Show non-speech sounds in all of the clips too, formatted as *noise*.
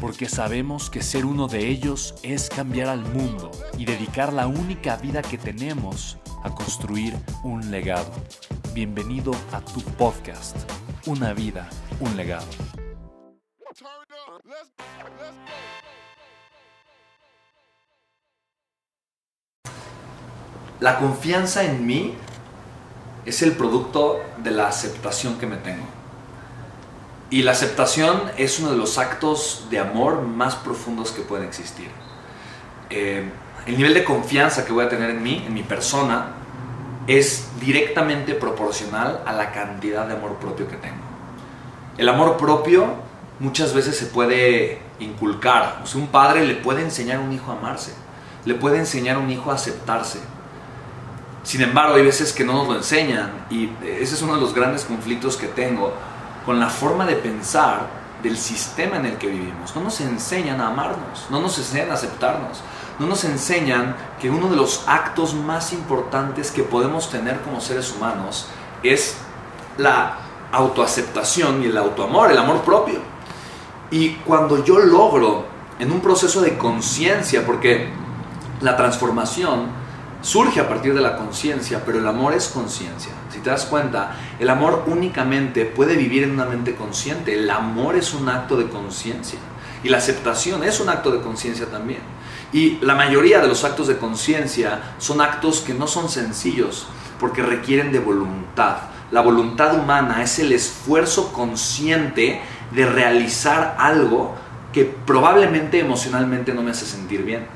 porque sabemos que ser uno de ellos es cambiar al mundo y dedicar la única vida que tenemos a construir un legado. Bienvenido a tu podcast, Una vida, un legado. La confianza en mí es el producto de la aceptación que me tengo. Y la aceptación es uno de los actos de amor más profundos que pueden existir. Eh, el nivel de confianza que voy a tener en mí, en mi persona, es directamente proporcional a la cantidad de amor propio que tengo. El amor propio muchas veces se puede inculcar. O sea, un padre le puede enseñar a un hijo a amarse, le puede enseñar a un hijo a aceptarse. Sin embargo, hay veces que no nos lo enseñan y ese es uno de los grandes conflictos que tengo con la forma de pensar del sistema en el que vivimos. No nos enseñan a amarnos, no nos enseñan a aceptarnos, no nos enseñan que uno de los actos más importantes que podemos tener como seres humanos es la autoaceptación y el autoamor, el amor propio. Y cuando yo logro en un proceso de conciencia, porque la transformación surge a partir de la conciencia, pero el amor es conciencia. Si te das cuenta, el amor únicamente puede vivir en una mente consciente. El amor es un acto de conciencia. Y la aceptación es un acto de conciencia también. Y la mayoría de los actos de conciencia son actos que no son sencillos porque requieren de voluntad. La voluntad humana es el esfuerzo consciente de realizar algo que probablemente emocionalmente no me hace sentir bien.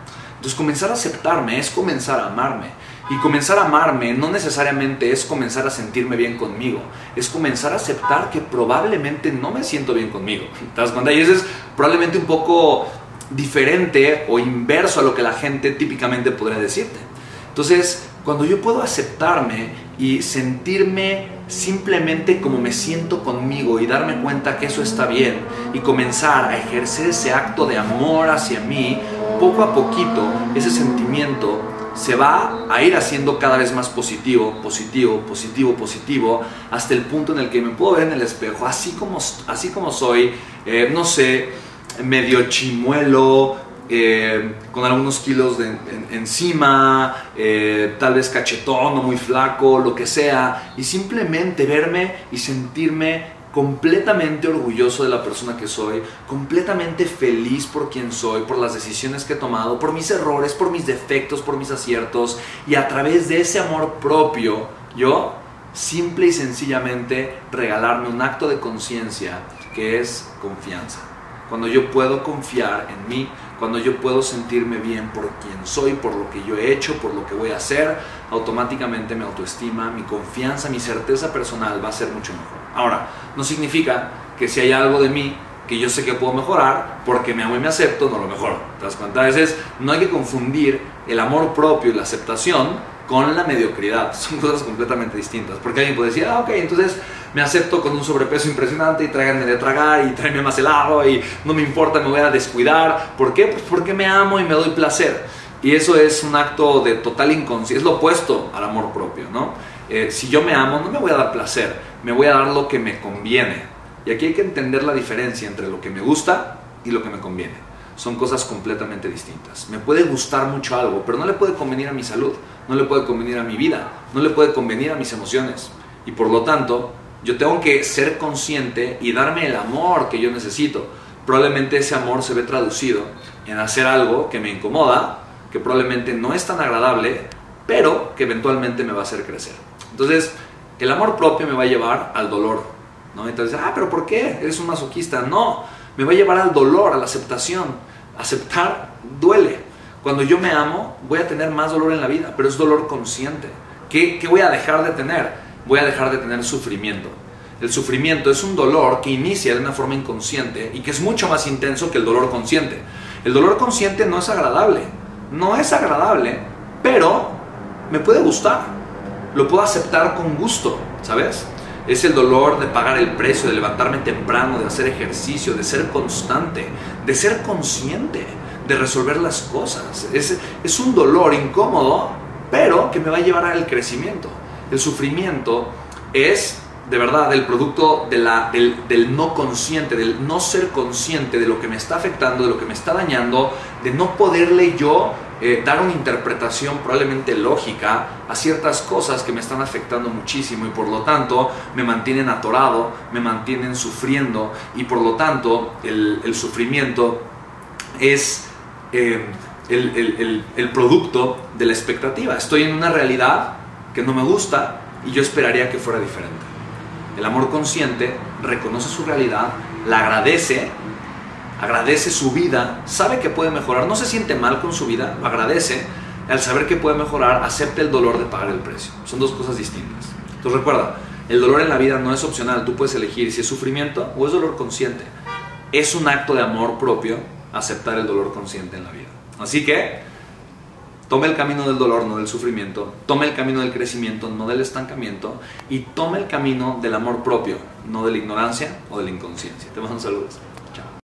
Entonces comenzar a aceptarme es comenzar a amarme. Y comenzar a amarme no necesariamente es comenzar a sentirme bien conmigo, es comenzar a aceptar que probablemente no me siento bien conmigo. ¿Te das cuenta? Y eso es probablemente un poco diferente o inverso a lo que la gente típicamente podría decirte. Entonces, cuando yo puedo aceptarme y sentirme simplemente como me siento conmigo y darme cuenta que eso está bien y comenzar a ejercer ese acto de amor hacia mí, poco a poquito ese sentimiento se va a ir haciendo cada vez más positivo, positivo, positivo, positivo, hasta el punto en el que me puedo ver en el espejo, así como, así como soy, eh, no sé, medio chimuelo, eh, con algunos kilos de, encima, eh, tal vez cachetón o muy flaco, lo que sea, y simplemente verme y sentirme completamente orgulloso de la persona que soy, completamente feliz por quien soy, por las decisiones que he tomado, por mis errores, por mis defectos, por mis aciertos, y a través de ese amor propio, yo simple y sencillamente regalarme un acto de conciencia que es confianza. Cuando yo puedo confiar en mí, cuando yo puedo sentirme bien por quien soy, por lo que yo he hecho, por lo que voy a hacer, automáticamente mi autoestima, mi confianza, mi certeza personal va a ser mucho mejor. Ahora, no significa que si hay algo de mí que yo sé que puedo mejorar, porque me amo y me acepto, no lo mejoro. ¿Te das veces no hay que confundir el amor propio y la aceptación con la mediocridad. *laughs* Son cosas completamente distintas. Porque alguien puede decir, ah, ok, entonces me acepto con un sobrepeso impresionante y tráiganme de tragar y tráiganme más helado y no me importa, me voy a descuidar. ¿Por qué? Pues porque me amo y me doy placer. Y eso es un acto de total inconsciencia, es lo opuesto al amor propio, ¿no? Eh, si yo me amo, no me voy a dar placer, me voy a dar lo que me conviene. Y aquí hay que entender la diferencia entre lo que me gusta y lo que me conviene son cosas completamente distintas. Me puede gustar mucho algo, pero no le puede convenir a mi salud, no le puede convenir a mi vida, no le puede convenir a mis emociones. Y por lo tanto, yo tengo que ser consciente y darme el amor que yo necesito. Probablemente ese amor se ve traducido en hacer algo que me incomoda, que probablemente no es tan agradable, pero que eventualmente me va a hacer crecer. Entonces, el amor propio me va a llevar al dolor. ¿no? Entonces, ah, pero ¿por qué? Eres un masoquista. No, me va a llevar al dolor, a la aceptación. Aceptar duele. Cuando yo me amo, voy a tener más dolor en la vida, pero es dolor consciente. ¿Qué, qué voy a dejar de tener? Voy a dejar de tener sufrimiento. El sufrimiento es un dolor que inicia de una forma inconsciente y que es mucho más intenso que el dolor consciente. El dolor consciente no es agradable, no es agradable, pero me puede gustar, lo puedo aceptar con gusto, ¿sabes? Es el dolor de pagar el precio, de levantarme temprano, de hacer ejercicio, de ser constante, de ser consciente, de resolver las cosas. Es, es un dolor incómodo, pero que me va a llevar al crecimiento. El sufrimiento es de verdad el producto de la, del, no consciente, del no ser consciente de lo que me está afectando, de lo que me está dañando, de no poderle yo eh, dar una interpretación probablemente lógica a ciertas cosas que me están afectando muchísimo y por lo tanto me mantienen atorado, me mantienen sufriendo y por lo tanto el, sufrimiento es eh, el, el producto de la expectativa. Estoy en una realidad que no me gusta y yo esperaría que fuera diferente. El amor consciente reconoce su realidad, la agradece, agradece su vida, sabe que puede mejorar, no se siente mal con su vida, lo agradece, al saber que puede mejorar, acepta el dolor de pagar el precio. Son dos cosas distintas. Entonces recuerda, el dolor en la vida no es opcional, tú puedes elegir si es sufrimiento o es dolor consciente. Es un acto de amor propio aceptar el dolor consciente en la vida. Así que Tome el camino del dolor, no del sufrimiento. Tome el camino del crecimiento, no del estancamiento. Y tome el camino del amor propio, no de la ignorancia o de la inconsciencia. Te mando saludos.